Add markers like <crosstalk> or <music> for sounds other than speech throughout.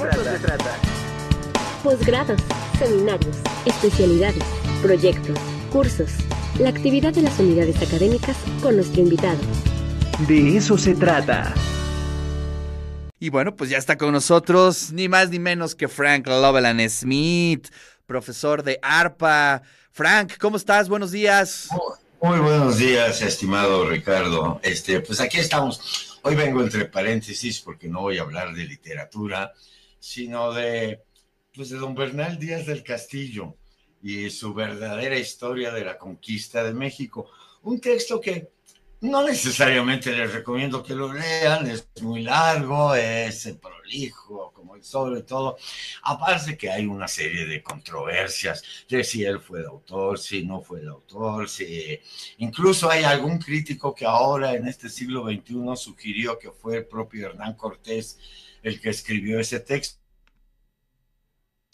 se trata. Posgrados, seminarios, especialidades, proyectos, cursos. La actividad de las unidades académicas con nuestro invitado. De eso se trata. Y bueno, pues ya está con nosotros ni más ni menos que Frank Loveland Smith, profesor de ARPA. Frank, ¿cómo estás? Buenos días. Muy buenos días, estimado Ricardo. Este, pues aquí estamos. Hoy vengo entre paréntesis porque no voy a hablar de literatura, sino de pues de don Bernal Díaz del Castillo y su verdadera historia de la conquista de México. Un texto que no necesariamente les recomiendo que lo lean, es muy largo, es prolijo, como sobre todo. Aparte que hay una serie de controversias de si él fue el autor, si no fue el autor, si incluso hay algún crítico que ahora en este siglo XXI sugirió que fue el propio Hernán Cortés el que escribió ese texto,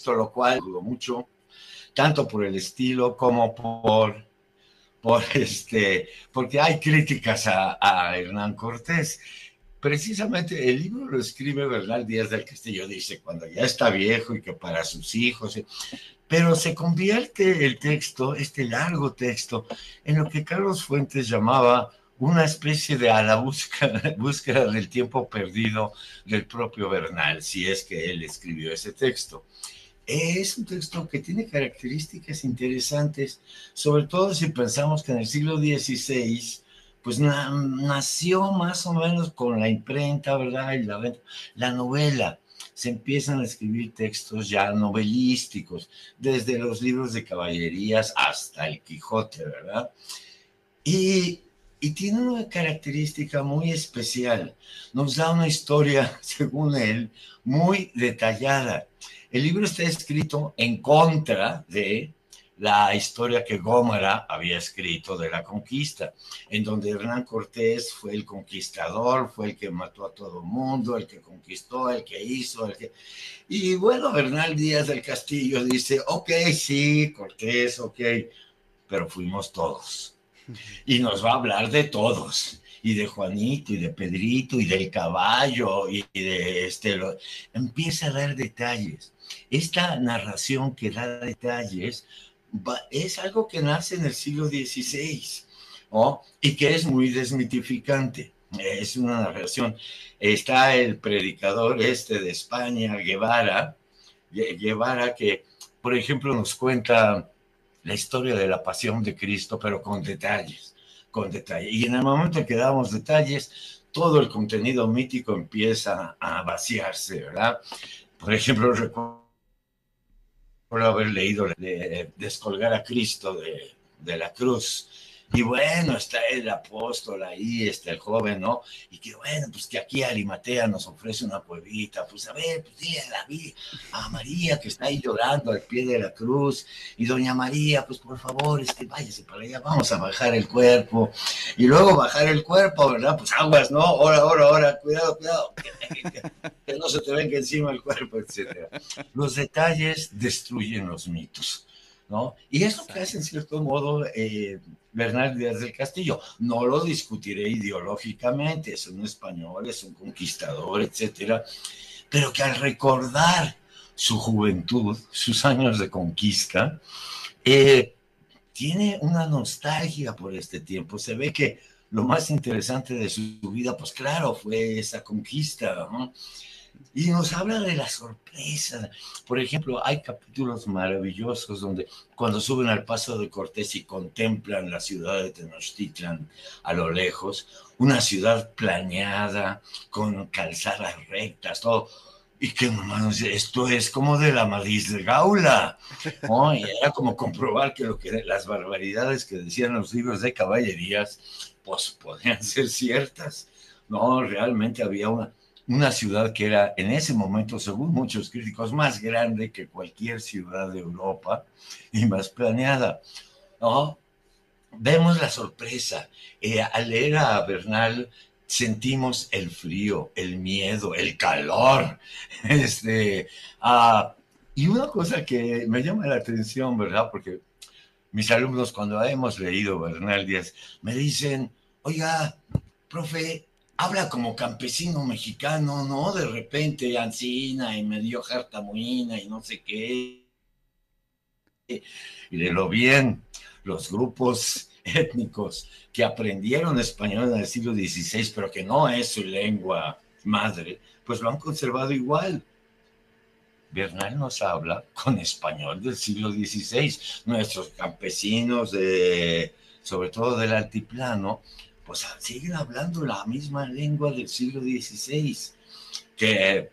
lo cual dudo mucho, tanto por el estilo como por por este, porque hay críticas a, Hernán Cortés. Precisamente el libro lo escribe Bernal Díaz del Castillo, dice, cuando ya está viejo y que para sus hijos, eh, pero se convierte el texto, este largo texto, en lo que Carlos Fuentes llamaba una especie de a la búsqueda, <laughs> búsqueda del tiempo perdido del propio Bernal, si es que él escribió ese texto. Es un texto que tiene características interesantes, sobre todo si pensamos que en el siglo XVI, pues nació más o menos con la imprenta, ¿verdad? Y la, la novela. Se empiezan a escribir textos ya novelísticos, desde los libros de caballerías hasta el Quijote, ¿verdad? Y y tiene una característica muy especial. Nos da una historia, <laughs> según él, muy detallada. El libro está escrito en contra de la historia que Gómara había escrito de la conquista, en donde Hernán Cortés fue el conquistador, fue el que mató a todo mundo, el que conquistó, el que hizo, el que... Y bueno, Bernal Díaz del Castillo dice, ok, sí, Cortés, ok, pero fuimos todos. Y nos va a hablar de todos y de Juanito y de Pedrito y del caballo y de este empieza a dar detalles esta narración que da detalles es algo que nace en el siglo XVI y que es muy desmitificante. Es una narración. Está el predicador este de España, Guevara, Guevara que, por ejemplo, nos cuenta la historia de la pasión de Cristo, pero con detalles, con detalles. Y en el momento en que damos detalles, todo el contenido mítico empieza a vaciarse, ¿verdad? Por ejemplo, recuerdo haber leído de, Descolgar a Cristo de, de la cruz y bueno, está el apóstol ahí, está el joven, ¿no? Y que bueno, pues que aquí Arimatea nos ofrece una cuevita, pues a ver, pues dile a, a María que está ahí llorando al pie de la cruz, y doña María, pues por favor, este, váyase para allá, vamos a bajar el cuerpo, y luego bajar el cuerpo, ¿verdad? Pues aguas, ¿no? Ahora, ahora, ahora, cuidado, cuidado, <laughs> que no se te venga encima el cuerpo, etcétera. Los detalles destruyen los mitos. ¿No? Y eso que hace en cierto modo eh, Bernal Díaz del Castillo. No lo discutiré ideológicamente, es un español, es un conquistador, etcétera, pero que al recordar su juventud, sus años de conquista, eh, tiene una nostalgia por este tiempo. Se ve que lo más interesante de su vida, pues claro, fue esa conquista, ¿no? Y nos habla de la sorpresa. Por ejemplo, hay capítulos maravillosos donde cuando suben al paso de Cortés y contemplan la ciudad de Tenochtitlan a lo lejos, una ciudad planeada, con calzadas rectas, todo. Y que hermanos, esto es como de la Madrid de Gaula. Y era como comprobar que, lo que las barbaridades que decían los libros de caballerías, pues podían ser ciertas. No, realmente había una, una ciudad que era en ese momento, según muchos críticos, más grande que cualquier ciudad de Europa y más planeada. ¿no? Vemos la sorpresa. Eh, al leer a Bernal sentimos el frío, el miedo, el calor. <laughs> Este, ah, y una cosa que me llama la atención, ¿verdad? Porque mis alumnos cuando hemos leído Bernal Díaz me dicen, oiga, profe, habla como campesino mexicano, ¿no? De repente Ancina y me dio jartamuina y no sé qué. Y de lo bien, los grupos étnicos que aprendieron español en el siglo XVI, pero que no es su lengua madre, pues lo han conservado igual. Bernal nos habla con español del siglo XVI. Nuestros campesinos, de, sobre todo del altiplano, pues siguen hablando la misma lengua del siglo XVI. Que,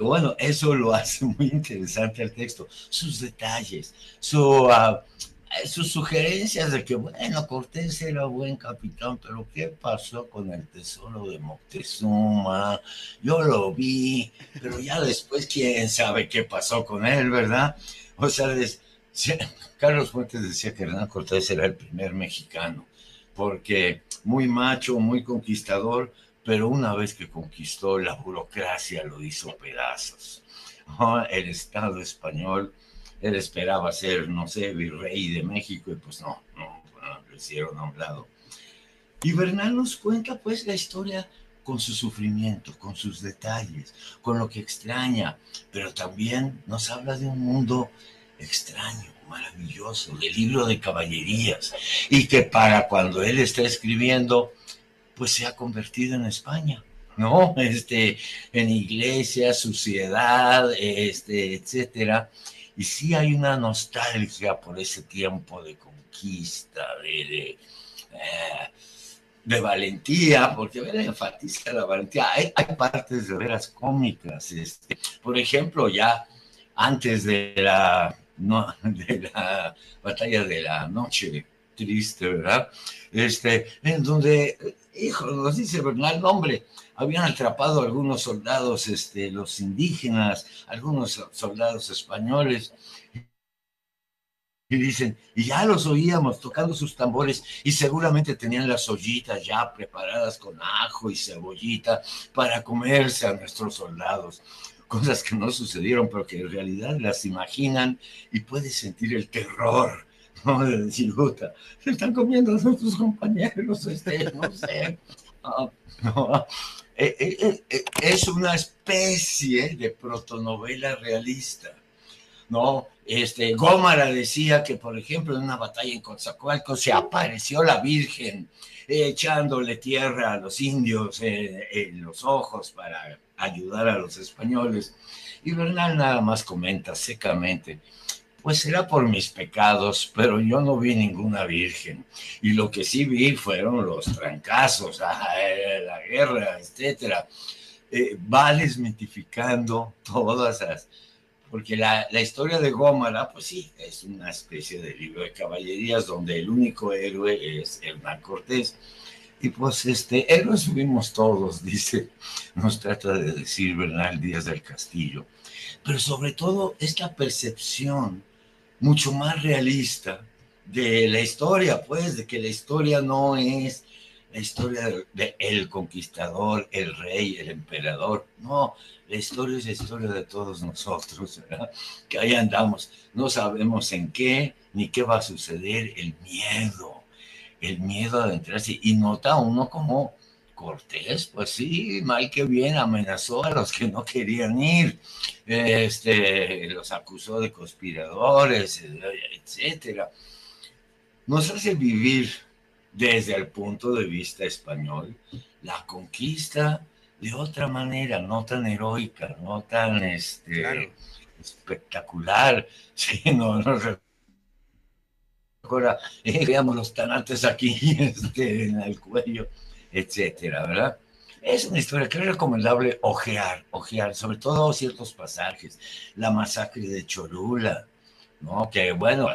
bueno, eso lo hace muy interesante el texto. Sus detalles, su, uh, sus sugerencias de que, bueno, Cortés era buen capitán, pero ¿qué pasó con el tesoro de Moctezuma? Yo lo vi, pero ya después, ¿quién sabe qué pasó con él, verdad? O sea, Carlos Fuentes decía que Hernán Cortés era el primer mexicano, porque muy macho, muy conquistador, pero una vez que conquistó, la burocracia lo hizo pedazos. <laughs> El Estado español él esperaba ser, no sé, virrey de México y pues no, no, no lo hicieron a un lado. Y Bernal nos cuenta pues la historia con su sufrimiento, con sus detalles, con lo que extraña, pero también nos habla de un mundo extraño, maravilloso, del libro de caballerías, y que para cuando él está escribiendo, pues se ha convertido en España, ¿no? Este, en iglesia, sociedad, este, etcétera y sí hay una nostalgia por ese tiempo de conquista, de, de, eh, valentía, porque enfatiza la valentía. Hay, partes de veras cómicas. Este, por ejemplo, ya antes de la, no, <laughs> de la batalla de la noche triste, ¿verdad? Este, en donde, hijo, nos dice Bernal, hombre, habían atrapado algunos soldados, este, los indígenas, algunos soldados españoles, y dicen, y ya los oíamos tocando sus tambores y seguramente tenían las ollitas ya preparadas con ajo y cebollita para comerse a nuestros soldados. Cosas que no sucedieron, pero que en realidad las imaginan y puedes sentir el terror, ¿no? De decir, puta, se están comiendo a nuestros compañeros, este, no sé. <laughs> no. Eh, eh, eh, es una especie de protonovela realista. ¿no? Este, Gómara decía que, por ejemplo, en una batalla en Coatzacoalcos se apareció la Virgen echándole tierra a los indios en los ojos para ayudar a los españoles. Y Bernal nada más comenta secamente, pues será por mis pecados, pero yo no vi ninguna virgen. Y lo que sí vi fueron los trancazos, <laughs> la guerra, etcétera. Eh, va todas las... Porque la, la, historia de Gómara, pues sí, es una especie de libro de caballerías donde el único héroe es Hernán Cortés. Y pues este, héroes subimos todos, <laughs> dice, nos trata de decir Bernal Díaz del Castillo. Pero sobre todo esta percepción mucho más realista de la historia, pues, de que la historia no es la historia de, el conquistador, el rey, el emperador. No, la historia es la historia de todos nosotros, ¿verdad? Que ahí andamos, no sabemos en qué ni qué va a suceder, el miedo, el miedo a adentrarse. Y nota uno como Cortés, pues sí, mal que bien amenazó a los que no querían ir, este, los acusó de conspiradores, etcétera. Nos hace vivir desde el punto de vista español la conquista de otra manera, no tan heroica, no tan este, espectacular, <laughs> sino no, ahora eh, veamos los tanates aquí <laughs> este, en el cuello etcétera, ¿verdad? Es una historia que es recomendable ojear, ojear, sobre todo ciertos pasajes. La masacre de Cholula, ¿no? Que bueno,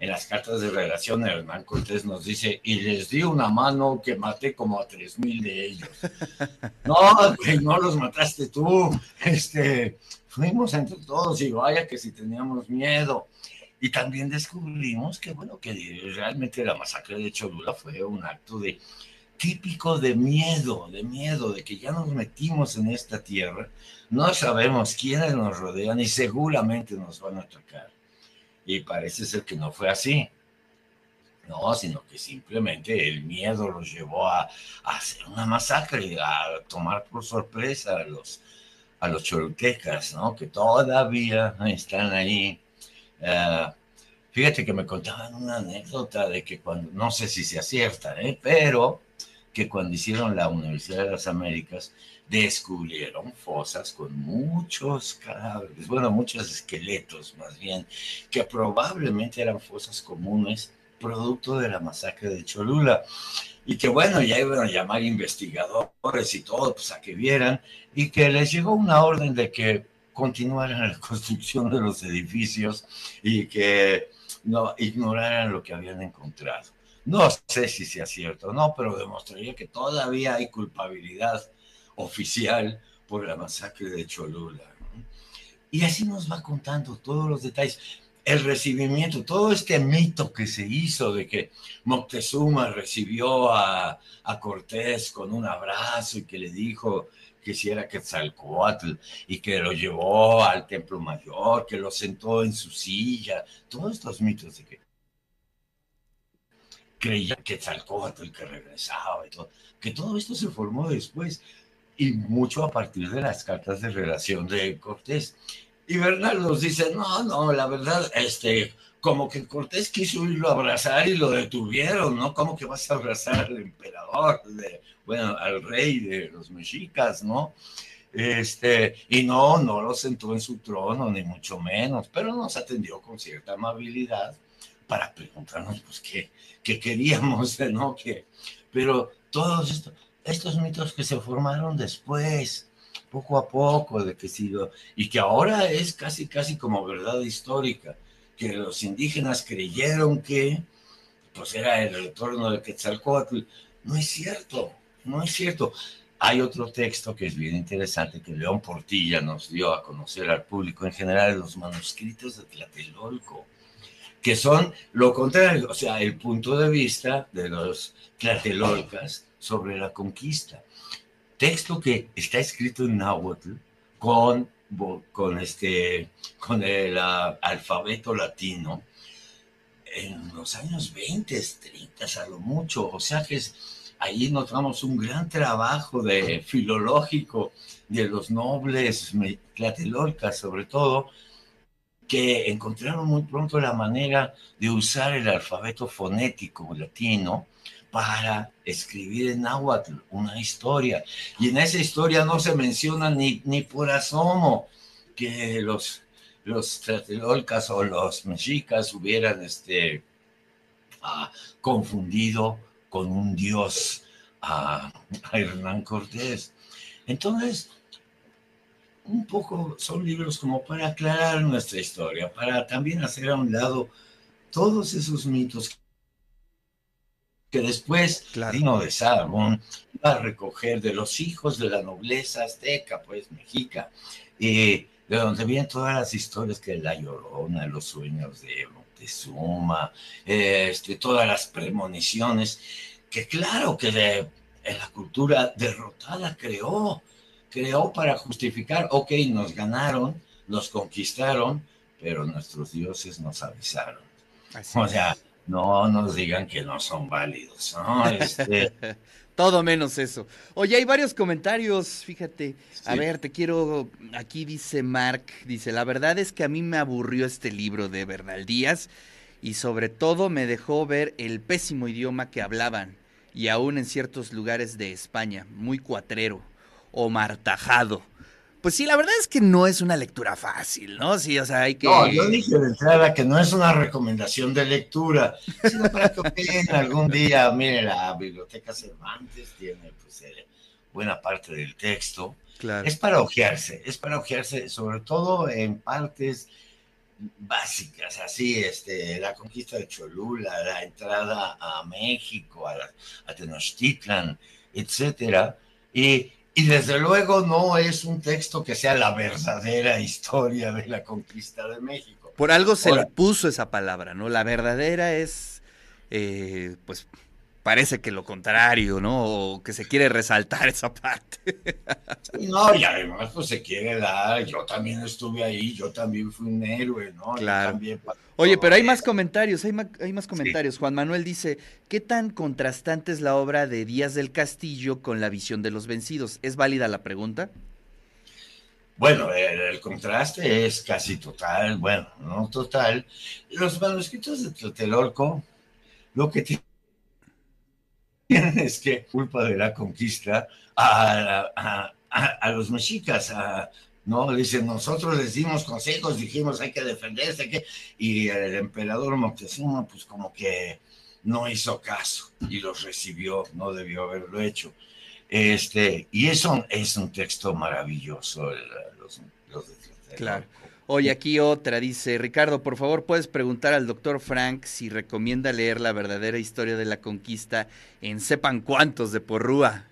en las cartas de relación Hernán Cortés nos dice, y les di una mano que maté como a tres mil de ellos. <laughs> no, no los mataste tú. Este, fuimos entre todos y vaya que si teníamos miedo. Y también descubrimos que, bueno, que realmente la masacre de Cholula fue un acto de típico de miedo, de miedo, de que ya nos metimos en esta tierra, no sabemos quiénes nos rodean y seguramente nos van a atacar. Y parece ser que no fue así. no, sino que simplemente el miedo los llevó a, hacer una masacre, a tomar por sorpresa a los, a los ¿no? Que todavía están ahí. Eh, fíjate que me contaban una anécdota de que cuando, no sé si se acierta, ¿eh? pero que cuando hicieron la Universidad de las Américas, descubrieron fosas con muchos cadáveres, bueno, muchos esqueletos más bien, que probablemente eran fosas comunes producto de la masacre de Cholula. Y que bueno, ya iban a llamar investigadores y todo, pues a que vieran, y que les llegó una orden de que continuaran la <laughs> construcción de los edificios y que no ignoraran lo que habían encontrado. No sé si sea cierto o no, pero demostraría que todavía hay culpabilidad oficial por la masacre de Cholula. Y así nos va contando todos los detalles. El recibimiento, todo este mito que se hizo de que Moctezuma recibió a, a Cortés con un abrazo y que le dijo que si era Quetzalcoatl y que lo llevó al Templo Mayor, que lo sentó en su silla, todos estos mitos de que creía Quetzalcoatl que regresaba y todo, que todo esto se formó después y mucho a partir de las cartas de relación de Cortés. Y Bernal nos dice, no, no, la verdad, este, como que Cortés quiso irlo a abrazar y lo detuvieron, ¿no? ¿Cómo que vas a abrazar al emperador, bueno, al rey de los mexicas, ¿no? Este, y no, no lo sentó en su trono, ni mucho menos, pero nos atendió con cierta amabilidad para preguntarnos, pues, qué, qué queríamos, <laughs> ¿no? Que, pero todos estos, estos mitos que se formaron después, poco a poco, de que sigo, y que ahora es casi, casi como verdad histórica, que los indígenas creyeron que pues era el retorno de Quetzalcóatl. No es cierto, no es cierto. Hay otro texto que es bien interesante que León Portilla nos dio a conocer al público en general, los manuscritos de Tlatelolco, que son lo contrario, o sea, el punto de vista de los tlatelolcas sobre la conquista. Texto que está escrito en náhuatl con, con, este, con el alfabeto latino en los años 20, 30, a lo mucho. O sea que es, ahí notamos un gran trabajo de filológico de los nobles tlatelolcas, sobre todo, que encontraron muy pronto la manera de usar el alfabeto fonético latino para escribir en náhuatl una historia. Y en esa historia no se menciona ni, ni por asomo que los, los tlatelolcas o los mexicas hubieran este, ah, confundido con un dios a, a Hernán Cortés. Entonces, un poco son libros como para aclarar nuestra historia, para también hacer a un lado todos esos mitos que después Dino de Sargón iba a recoger de los hijos de la nobleza azteca, pues mexica, de donde vienen todas las historias que la Llorona, los sueños de Montezuma, este, todas las premoniciones, que claro que de, la cultura derrotada creó, creó para justificar, ok, nos ganaron, nos conquistaron, pero nuestros dioses nos avisaron. o sea, no nos digan que no son válidos, ¿no? Este... <laughs> Todo menos eso. Oye, hay varios comentarios, fíjate. A ver, te quiero. Aquí dice Mark, dice: La verdad es que a mí me aburrió este libro de Bernal Díaz y sobre todo me dejó ver el pésimo idioma que hablaban y aún en ciertos lugares de España, muy cuatrero o martajado. Pues sí, la verdad es que no es una lectura fácil, ¿no? Sí, o sea, hay que. No, yo dije de entrada que no es una recomendación de lectura, sino para que algún día. Mire, la Biblioteca Cervantes tiene pues, eh, buena parte del texto. Claro. Es para ojearse, es para ojearse, sobre todo en partes básicas, así, este, la conquista de Cholula, la entrada a México, a, a Tenochtitlan, etcétera. Y y desde luego no es un texto que sea la verdadera <laughs> historia de la conquista de México. Por algo se le puso esa palabra, ¿no? La verdadera es, eh, pues, parece que lo contrario, ¿no? O que se quiere resaltar <laughs> esa parte. no, y además, pues se quiere dar. Yo también estuve ahí, yo también fui un héroe, ¿no? Claro. Oye, pero hay más comentarios, hay más, hay más comentarios. Juan Manuel dice, ¿qué tan contrastante es la obra de Díaz del Castillo con la visión de los vencidos? ¿Es válida la pregunta? Bueno, el, contraste es casi total, bueno, no total. Los manuscritos de Tlatelolco, lo que tienen es que culpa de la conquista a, a los mexicas, a, ¿no? Dicen, nosotros les dimos consejos, dijimos hay que defenderse, que... y el emperador Moctezuma pues como que no hizo caso y los recibió, no debió haberlo hecho. Este, y eso es un texto maravilloso, los, de Claro. Oye, aquí otra dice, Ricardo, por favor, puedes preguntar al doctor Frank si recomienda leer la verdadera historia de la conquista en sepan cuántos de Porrúa.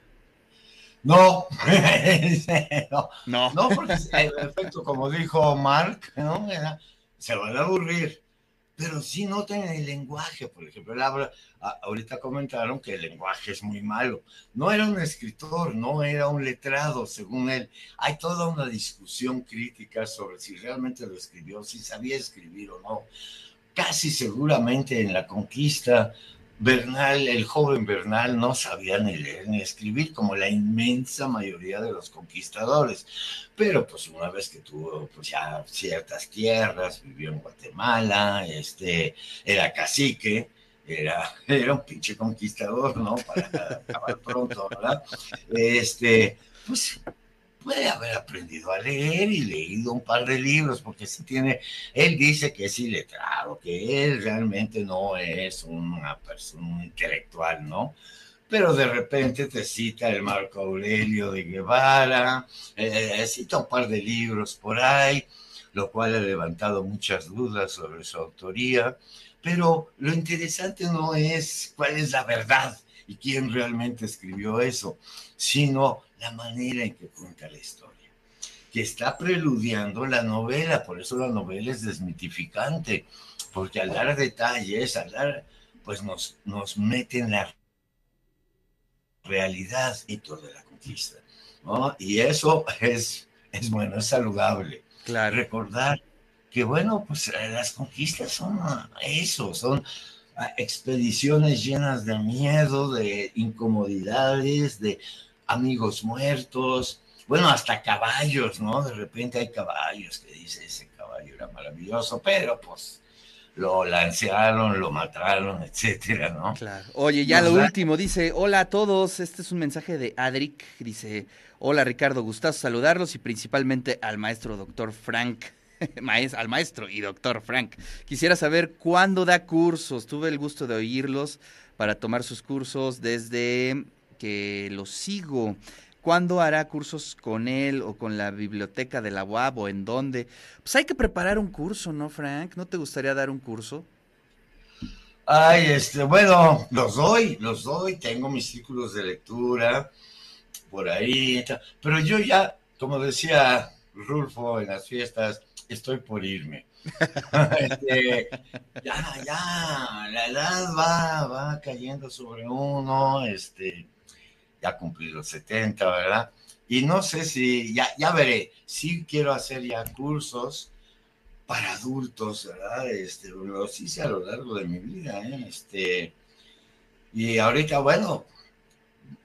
No, <laughs> no, no, porque en efecto, como dijo Mark, ¿no? se van a aburrir, pero sí noten el lenguaje, por ejemplo, él habla, ahorita comentaron que el lenguaje es muy malo, no era un escritor, no era un letrado, según él, hay toda una discusión crítica sobre si realmente lo escribió, si sabía escribir o no, casi seguramente en la conquista Bernal, el joven Bernal, no sabía ni leer ni escribir como la inmensa mayoría de los conquistadores. Pero pues una vez que tuvo pues ya ciertas tierras, vivió en Guatemala, este, era cacique, era, <laughs> era un pinche conquistador, ¿no? Para acabar pronto, ¿verdad? Este, pues puede haber aprendido a leer y leído un par de libros, porque si tiene, él dice que es iletrado, que él realmente no es una persona intelectual, ¿no? Pero de repente te cita el Marco Aurelio de Guevara, eh, cita un par de libros por ahí, lo cual ha levantado muchas dudas sobre su autoría, pero lo interesante no es cuál es la verdad y quién realmente escribió eso, sino la manera en que cuenta la historia, que está preludiando la novela, por eso la novela es desmitificante, porque al dar detalles, al dar, pues nos, nos mete en la realidad y toda la conquista, ¿no? Y eso es, es bueno, es saludable. Claro. Recordar que, bueno, pues las conquistas son eso, son expediciones llenas de miedo, de incomodidades, de amigos muertos, bueno, hasta caballos, ¿no? De repente hay caballos que dice ese caballo era maravilloso, pero pues lo lancearon, lo mataron, etcétera, ¿no? Claro. Oye, ya lo último, dice, hola a todos, este es un mensaje de Adric, dice, hola Ricardo, gustazo saludarlos y principalmente al maestro doctor Frank, <laughs> al maestro y doctor Frank. Quisiera saber cuándo da cursos, tuve el gusto de oírlos para tomar sus cursos desde que lo sigo. ¿Cuándo hará cursos con él o con la biblioteca de la UAB o en dónde? Pues hay que preparar un curso, ¿no, Frank? ¿No te gustaría dar un curso? Ay, este, bueno, los doy, los doy, tengo mis círculos de lectura por ahí, pero yo ya, como decía Rulfo en las fiestas, estoy por irme. <laughs> Este, ya, ya, la edad va, va cayendo sobre uno, este, ya cumplí los 70, ¿verdad? Y no sé si, ya, ya veré, sí quiero hacer ya cursos para adultos, ¿verdad? Este, lo hice a lo largo de mi vida, ¿eh? Este, y ahorita, bueno,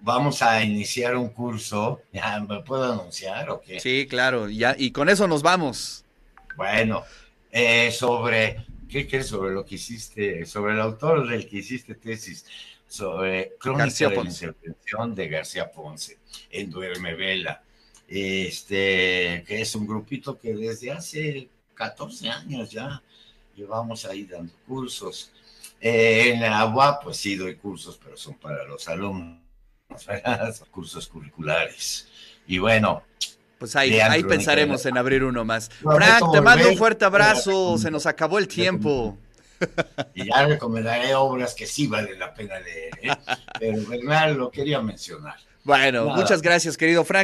vamos a iniciar un curso, <laughs> ¿ya me puedo anunciar o qué? Sí, claro, ya, y con eso nos vamos. Bueno, eh, sobre, ¿qué crees sobre lo que hiciste, sobre el autor del que hiciste tesis? sobre Crónica de la Intervención de García Ponce en Duerme Vela, este, que es un grupito que desde hace 14 años ya llevamos ahí dando cursos. Eh, en la agua, pues sí doy cursos, pero son para los alumnos, <laughs> cursos curriculares. Y bueno, pues ahí, ahí pensaremos en abrir uno más. Frank, te mando un fuerte abrazo. Se nos acabó el tiempo. <laughs> Y ya recomendaré obras que sí valen la pena leer, ¿eh? pero Bernal lo quería mencionar. Bueno, muchas gracias, querido Frank.